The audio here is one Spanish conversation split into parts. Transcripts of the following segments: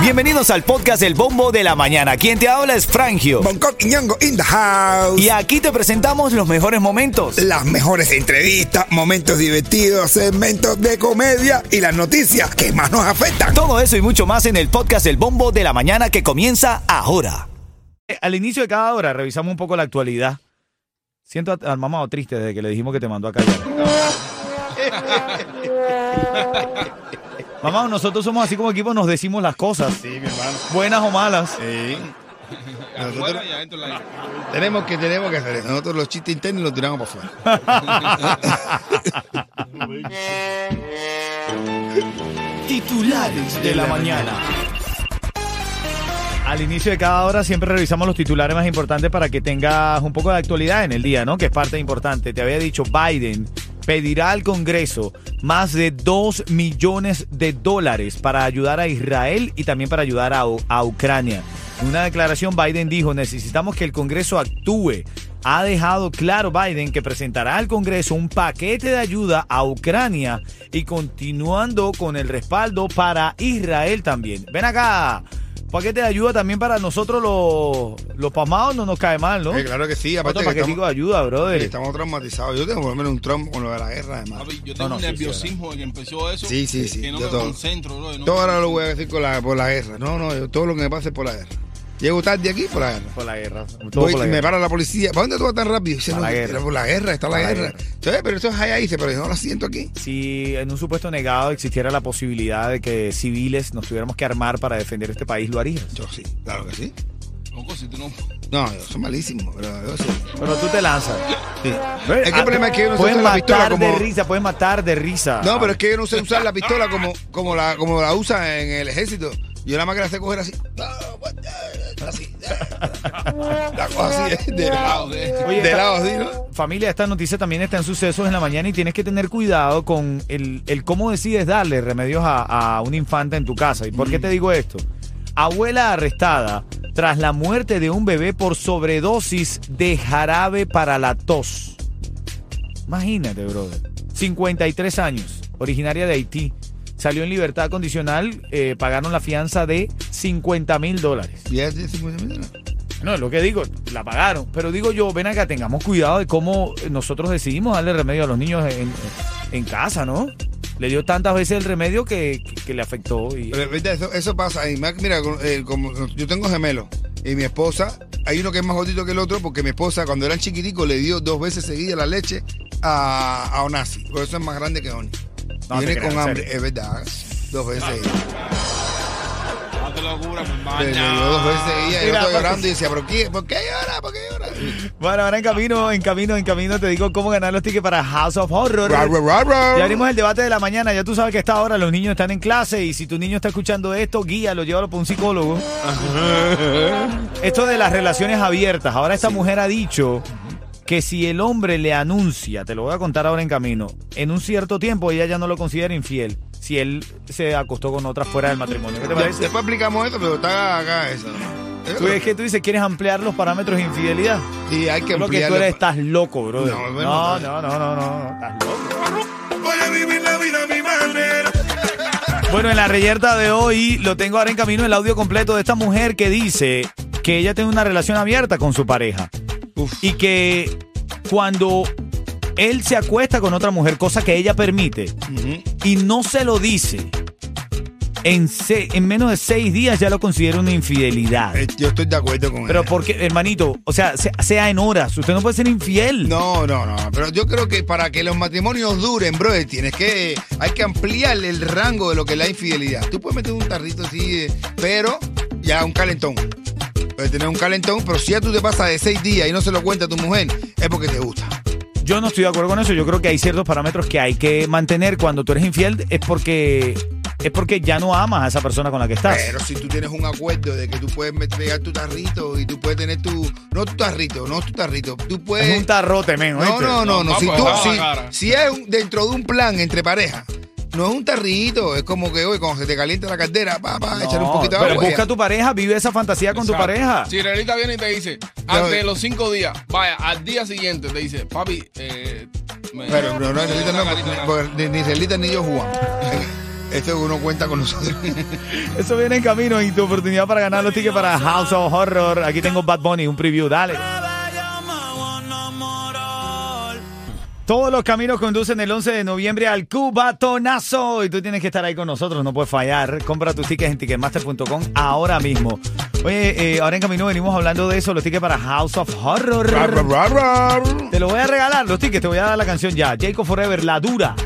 Bienvenidos al podcast El Bombo de la Mañana. Quien te habla es Frangio. Bangkok y Ñongo in the house. Y aquí te presentamos los mejores momentos. Las mejores entrevistas, momentos divertidos, segmentos de comedia y las noticias que más nos afectan. Todo eso y mucho más en el podcast El Bombo de la Mañana que comienza ahora. Eh, Al inicio de cada hora revisamos un poco la actualidad. Siento al mamado triste desde que le dijimos que te mandó a callar. Mamá, nosotros somos así como equipo, nos decimos las cosas. Sí, mi hermano. Buenas o malas. Sí. Nosotros tenemos que, tenemos que hacer eso. Nosotros los chistes internos los tiramos para afuera. Titulares de la mañana. Al inicio de cada hora siempre revisamos los titulares más importantes para que tengas un poco de actualidad en el día, ¿no? Que es parte importante. Te había dicho, Biden pedirá al Congreso más de 2 millones de dólares para ayudar a Israel y también para ayudar a, a Ucrania. En una declaración, Biden dijo, necesitamos que el Congreso actúe. Ha dejado claro Biden que presentará al Congreso un paquete de ayuda a Ucrania y continuando con el respaldo para Israel también. Ven acá, paquete de ayuda también para nosotros los, los pasmados no nos cae mal, ¿no? Eh, claro que sí, aparte que paquetico de estamos, ayuda, brother. estamos traumatizados. Yo tengo por lo menos un trauma con lo de la guerra, además. Papi, yo tengo no, un sí, sí, nerviosismo de que empezó eso. Sí, sí, sí, Que no yo me todo. concentro, bro. No Todo me ahora lo voy a decir con la, por la guerra. No, no, yo- todo lo que me pasa es por la guerra. Llego tarde aquí por la guerra. Por la guerra. Voy, por la me guerra. para la policía. ¿Para dónde tú vas tan rápido? Dice, no, la guerra. por la guerra, está la la guerra. guerra. ¿Sabes? Pero eso es allá dice, pero yo no lo siento aquí. Si en un supuesto negado existiera la posibilidad de que civiles nos tuviéramos que armar para defender este país, ¿lo harías? Yo sí, claro que sí. Loco, si tú no. No, yo soy malísimo, pero yo sí. Pero tú te lanzas. Sí. Es que el problema es que yo no sé usar la pistola matar como... de risa, puedes matar de risa. No, pero es que yo no sé usar la pistola como, como, la, como la usan en el ejército. Yo nada más que la sé coger así. Así. La cojo así, de, de lado. Oye, de lado así, ¿no? Familia, esta noticia también está en sucesos en la mañana y tienes que tener cuidado con el, el cómo decides darle remedios a, a una infanta en tu casa. ¿Y por qué te digo esto? Abuela arrestada tras la muerte de un bebé por sobredosis de jarabe para la tos. Imagínate, brother. 53 años, originaria de Haití. Salió en libertad condicional, eh, pagaron la fianza de 50 mil dólares. Ya tiene 50 mil dólares. No, es lo que digo, la pagaron. Pero digo yo, ven acá, tengamos cuidado de cómo nosotros decidimos darle remedio a los niños en, en casa, ¿no? Le dio tantas veces el remedio que, que- que le afectó. Y, Pero eso, eso pasa. Y mira, eh, como yo tengo gemelos. Y mi esposa, hay uno que es más gordito que el otro, porque mi esposa, cuando eran chiquiticos, le dio dos veces seguida la leche a, a Onasi. Por eso es más grande que Oni. No viene con hambre, es verdad. Dos veces seguidas. No te locura, dio hermano. dos veces. Y yo papi. llorando y decía, ¿pero qué? ¿Por qué llora? ¿Por qué llora? Bueno, ahora en camino, en camino, en camino te digo cómo ganar los tickets para House of Horror. Ra, ra, ra, ra. Ya abrimos el debate de la mañana. Ya tú sabes que a esta hora los niños están en clase y si tu niño está escuchando esto, guíalo, llévalo por un psicólogo. esto de las relaciones abiertas. Ahora esta mujer ha dicho que si el hombre le anuncia, te lo voy a contar ahora en camino, en un cierto tiempo ella ya no lo considera infiel. Si él se acostó con otra fuera del matrimonio. ¿Qué te parece? Después aplicamos esto, pero está acá eso. Tú es que tú dices, ¿quieres ampliar los parámetros de infidelidad? Y hay que Yo Creo que tú eres, estás loco, brother. No, No, no, no, no, no, estás loco. Voy a vivir la vida a mi manera. Bueno, en la reyerta de hoy lo tengo ahora en camino el audio completo de esta mujer que dice que ella tiene una relación abierta con su pareja Uf. y que cuando él se acuesta con otra mujer, cosa que ella permite, y no se lo dice, en, se- en menos de seis días ya lo considera una infidelidad. Eh, Yo estoy de acuerdo con Pero ella. porque, hermanito, o sea, se- sea en horas, usted no puede ser infiel. No, no, no. Pero yo creo que para que los matrimonios duren, bro, tienes que. Hay que ampliar el rango de lo que es la infidelidad. Tú puedes meter un tarrito así, eh, pero ya un calentón. Puedes tener un calentón, pero si ya tú te pasas de seis días y no se lo cuenta a tu mujer, es porque te gusta. Yo no estoy de acuerdo con eso. Yo creo que hay ciertos parámetros que hay que mantener cuando tú eres infiel. Es porque es porque ya no amas a esa persona con la que estás. Pero si tú tienes un acuerdo de que tú puedes pegar tu tarrito y tú puedes tener tu. No tu tarrito, no tu tarrito. Tú puedes. es un tarrote, men. No, ¿oíste? no, no, no. No, Si, tú, si, es un- dentro de un plan entre parejas, no es un tarrito, es como que hoy cuando se te calienta la caldera, pa, pa, echarle un No, poquito de pero agua. y busca ya. tu pareja, vive esa fantasía con tu pareja. Si Relita viene y te dice, antes de los cinco días, vaya, al día siguiente te dice, papi, eh, me- Pero no, no, me Relita no, carita, ni, ni Relita ni yo jugamos. Esto uno cuenta con nosotros. Eso viene en camino y tu oportunidad para ganar los tickets para House of Horror. Aquí tengo Bad Bunny, un preview, dale. Todos los caminos conducen el 11 de noviembre al Cubatonazo y tú tienes que estar ahí con nosotros, no puedes fallar. Compra tus tickets en ticketmaster.com ahora mismo. Oye, eh, ahora en camino venimos hablando de eso, los tickets para House of Horror. Te lo voy a regalar, los tickets, te voy a dar la canción ya. Jacob Forever, La Dura.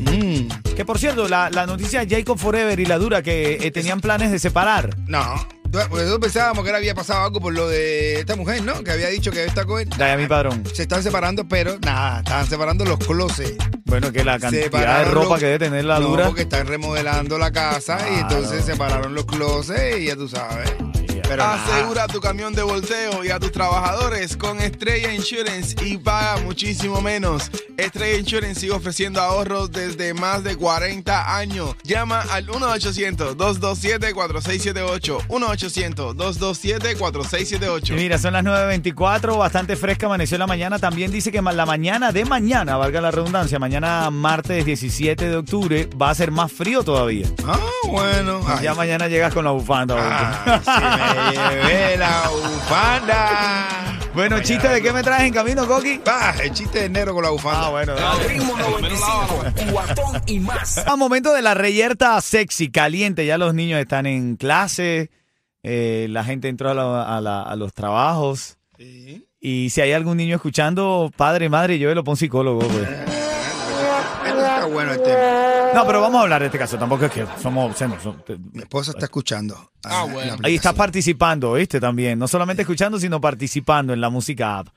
Mm, Que por cierto, la, la noticia de Jacob Forever y La Dura que eh, tenían planes de separar. no. Nosotros pensábamos que ahora había pasado algo por lo de esta mujer, ¿no? Que había dicho que esta Daya mi padrón. se están separando, pero nada, estaban separando los closets. Bueno, que la cantidad de Separaron ropa los- que debe tener La no, Dura. porque están remodelando la casa y entonces separaron los closets y ya tú sabes. Pero nada. Asegura tu camión de volteo y a tus trabajadores con Estrella Insurance y paga muchísimo menos. Estrella Insurance sigue ofreciendo ahorros desde más de 40 años. Llama al 1-800-227-4678. 1-800-227-4678. Y mira, son las 9.24, bastante fresca, amaneció la mañana. También dice que la mañana de mañana, valga la redundancia, mañana martes 17 de octubre va a ser más frío todavía. Ah, bueno. Ay, Ya mañana llegas con la bufanda. ah, sí me llevé la bufanda. bueno, chiste, ¿de qué me traes en camino, Coqui? Ah, el chiste de negro con la bufanda. Ah, bueno. Ritmo 95, cuatón y más. A momento de la reyerta sexy, caliente, ya los niños están en clase, eh, la gente entró a, la- a la- a los trabajos. Sí. Y si hay algún niño escuchando, padre, madre, yo lo pongo psicólogo. pues. Bueno el tema. No, pero vamos a hablar de este caso. Tampoco es que somos. somos- Mi esposa está escuchando. Ah, la bueno. ahí estás aplicación. participando, ¿viste? También. No solamente escuchando, sino participando en la música app.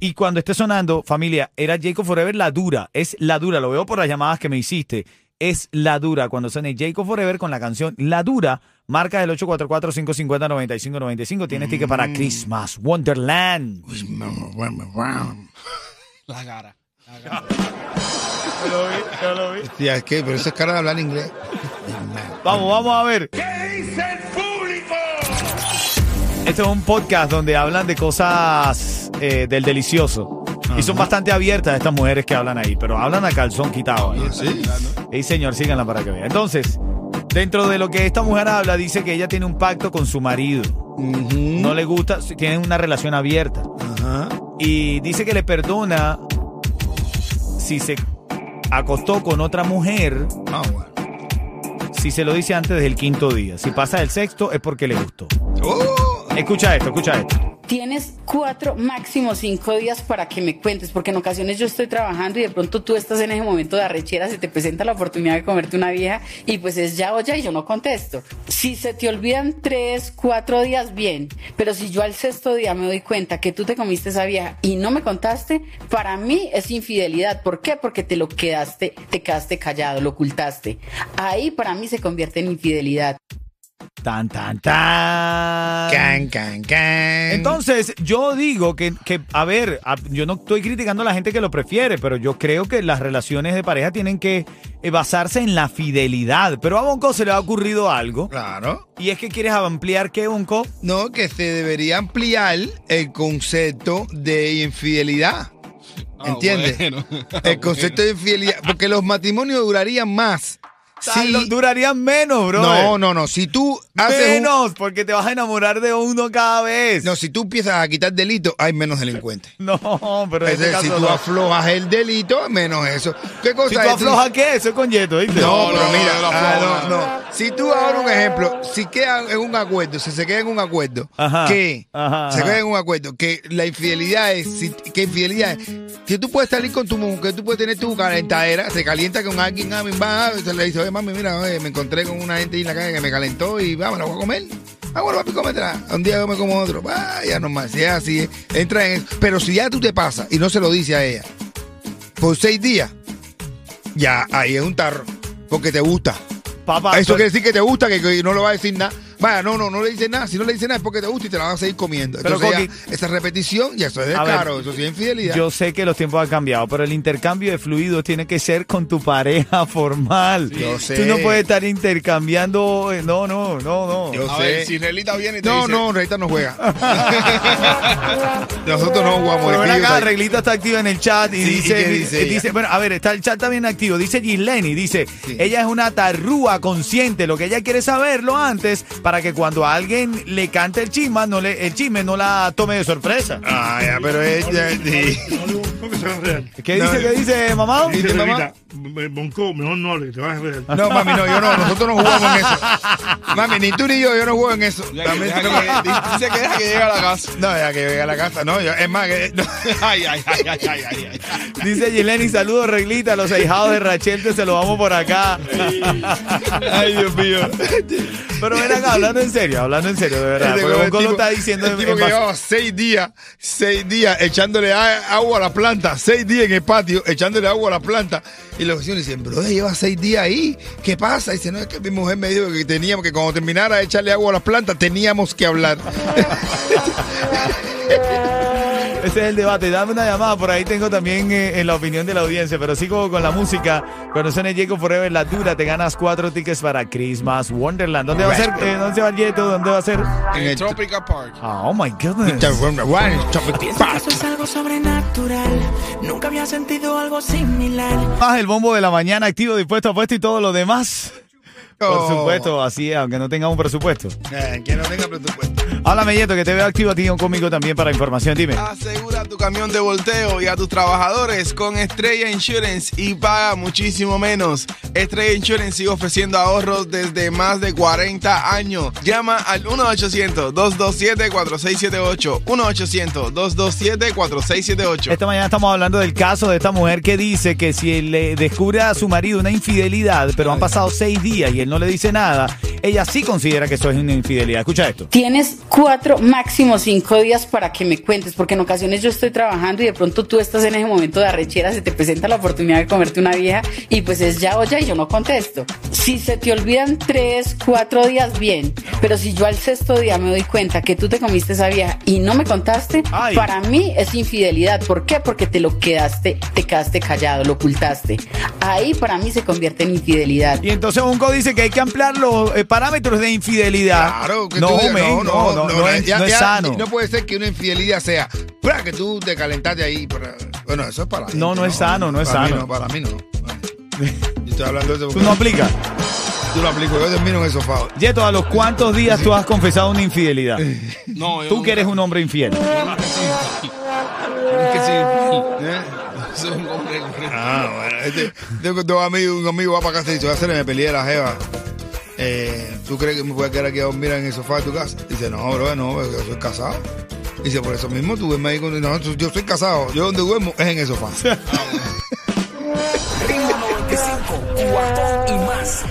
Y cuando esté sonando, familia, era Jacob Forever la dura. Es la dura. Lo veo por las llamadas que me hiciste. Es la dura. Cuando suene Jacob Forever con la canción La Dura, marca el 844-550-9595. Tienes ticket para Christmas Wonderland. La cara. La cara. Tía, es que, pero eso es cara de hablar inglés. Vamos, vamos a ver. Esto es un podcast donde hablan de cosas eh, del delicioso. Y son bastante abiertas estas mujeres que hablan ahí, pero hablan a calzón quitado. ahí. Sí. Y señor, síganla para que vean. Entonces, dentro de lo que esta mujer habla, dice que ella tiene un pacto con su marido. Ujú. No le gusta, tienen una relación abierta. Ajá. Y dice que le perdona si se acostó con otra mujer, Ah, bueno. si se lo dice antes del quinto día. Si pasa el sexto es porque le gustó. Oh, Escucha esto, escucha esto. Tienes cuatro, máximo cinco días para que me cuentes, porque en ocasiones yo estoy trabajando y de pronto tú estás en ese momento de arrechera, se te presenta la oportunidad de comerte una vieja y pues es ya o ya y yo no contesto. Si se te olvidan tres, cuatro días, bien, pero si yo al sexto día me doy cuenta que tú te comiste esa vieja y no me contaste, para mí es infidelidad. ¿Por qué? Porque te lo quedaste, te quedaste callado, lo ocultaste. Ahí para mí se convierte en infidelidad. Tan, tan, tan. can, can, can. Entonces, yo digo que, que, a ver, yo no estoy criticando a la gente que lo prefiere, pero yo creo que las relaciones de pareja tienen que eh, basarse en la fidelidad. Pero a Bonco se le ha ocurrido algo. Claro. Y es que quieres ampliar qué, Bonco. No, que se debería ampliar el concepto de infidelidad. Ah, ¿Entiendes? bueno. El concepto de infidelidad. Porque los matrimonios durarían más. Sí. Durarían menos, bro. No, no, no. Si tú haces un- Menos, porque te vas a enamorar de uno cada vez. No, si tú empiezas a quitar delitos, hay menos delincuentes. No, pero Es este decir, si tú no. aflojas el delito, menos eso. ¿Qué cosa Si tú es? aflojas, ¿qué? Eso es con Yeto, ¿viste? No, No, pero mira, no, no, ah, no, no, no. Si tú ahora un ejemplo, si queda en un acuerdo, si se queda en un acuerdo, Ajá, que ajá, se queda en un acuerdo, que la infidelidad es, si- que infidelidad es, que tú puedes salir con tu mujer, que tú puedes tener tu calentadera, se calienta con alguien, ah, mi va, se le dice, oye, mami, mira, oye, me encontré con una gente ahí en la calle que me calentó y vamos, la voy a comer. Ah, bueno, papi, cómetela. Un día yo me como otro. Ah, ya normal. Si es así, entra en eso. Pero si ya tú te pasas y no se lo dice a ella, por seis días, ya ahí es un tarro. Porque te gusta. Papá, Eso quiere decir que te gusta, que, que no le va a decir nada. Vaya, no, no, no le dices nada. Si no le dices nada es porque te gusta y te la vas a seguir comiendo. Pero, Entonces, Coqui- ya, esa repetición, ya eso es de A ver, caro, eso sí es infidelidad. Yo sé que los tiempos han cambiado, pero el intercambio de fluidos tiene que ser con tu pareja formal. Yo sé. Tú no puedes estar intercambiando. eh, No, no, no, no. Yo A sé. ver, si Relita viene y te No, dice... no, Reita no juega. Nosotros no jugamos. Pero de acá. Reglita está activa en el chat y Sí, ¿y dice, qué dice ella? bueno, a ver, está el chat también activo. Dice Gisleni, dice, ella es una tarrúa consciente. Lo que ella quiere saberlo antes para que cuando a alguien le cante el chisme, no le, el chisme no la tome de sorpresa. Ah, ya, pero ella. ¿Qué No, dice, qué dice, mamá? ¿Y tu mamá? Bonco, mejor no hable, que te vas a ver. No, mami, no, yo no. Nosotros no jugamos en eso. Mami, ni tú ni yo, yo no juego en eso. Ya que- También deja tengo que- dice que deja que llegue a la casa. No, ya que llegue a la casa. No, yo, es más, que, no. Ay, ay, ay, ay, ay, ay, ay. Dice Gisleni, saludos, Reglita, los ahijados de Rachel, te se lo vamos por acá. Ay, Dios mío. Pero ven acá, hablando en serio, hablando en serio, de verdad. Este Porque Bonco lo está diciendo el tipo en que llevaba seis días, seis días echándole agua a la planta, seis días en el patio, echándole agua a la planta. Y los vecinos dicen, bro, lleva seis días ahí. ¿Qué pasa? Y dice, no, es que mi mujer me dijo que teníamos que cuando terminara de echarle agua a las plantas, teníamos que hablar. Ese es el debate. Dame una llamada. Por ahí tengo también eh, en la opinión de la audiencia. Pero sigo con la música. Cuando suene Jacob Forever, la dura, te ganas cuatro tickets para Christmas Wonderland. ¿Dónde va a ser? Eh, ¿Dónde se va el Yeto? ¿Dónde va a ser? En el- Tropical Park. Ah, Oh my goodness. Eso es algo sobrenatural. Nunca había sentido algo similar. Más el bombo de la mañana activo, dispuesto, apuesto y todo lo demás. Por supuesto, así es, aunque no tenga un presupuesto. Eh, que no tenga presupuesto. Háblame, Yeto, que te veo activo a ti conmigo también para información. Dime. Asegura tu camión de volteo y a tus trabajadores con Estrella Insurance y paga muchísimo menos. Estrella Insurance sigue ofreciendo ahorros desde más de 40 años. Llama al 1-800-227-4678. 1-800-227-4678. Esta mañana estamos hablando del caso de esta mujer que dice que si le descubre a su marido una infidelidad, pero han pasado seis días y él no le dice nada, ella sí considera que eso es una infidelidad. Escucha esto. Tienes cuatro, máximo cinco días para que me cuentes, porque en ocasiones yo estoy trabajando y de pronto tú estás en ese momento de arrechera, se te presenta la oportunidad de comerte una vieja y pues es ya o ya y yo no contesto. Si se te olvidan tres, cuatro días, bien, pero si yo al sexto día me doy cuenta que tú te comiste esa vieja y no me contaste, Ay. para mí es infidelidad. ¿Por qué? Porque te lo quedaste, te quedaste callado, lo ocultaste. Ahí para mí se convierte en infidelidad. Y entonces Unco dice que hay que ampliar los eh, parámetros de infidelidad. Claro, que no, tú digas, men, no, no, no es, ya- no es ya sano. No puede ser que una infidelidad sea, para que tú te calentaste ahí. para- bueno, eso es para la No, gente, no es sano, no es para mí sano. no, para mí no. Yo estoy hablando de eso Tú no aplicas. yo lo aplico. Yo termino en el sofá. Yeto, ¿a los cuántos días tú has confesado una infidelidad? No, yo Tú que eres un hombre infiel. Es que sí. ¿Eh? Hombre correcto. Ah, bueno. Este, tengo dos amigos, un amigo va para casa y dice, va a hacer, me peleé la jeva. Eh, ¿Tú crees que me voy a quedar aquí a dormir en el sofá de tu casa? Dice, no, bro, no, yo soy casado. Dice, por eso mismo tú duermes ahí con... No, yo soy casado. Yo donde duermo es en el sofá. Ritmo 95, cuatón y más.